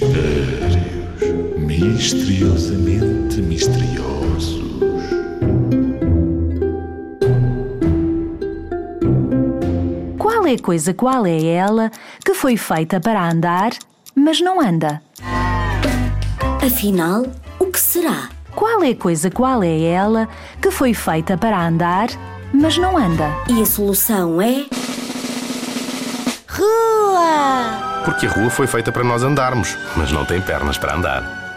Mistérios misteriosamente misteriosos. Qual é a coisa, qual é ela que foi feita para andar, mas não anda? Afinal, o que será? Qual é a coisa, qual é ela que foi feita para andar, mas não anda? E a solução é. Porque a rua foi feita para nós andarmos, mas não tem pernas para andar.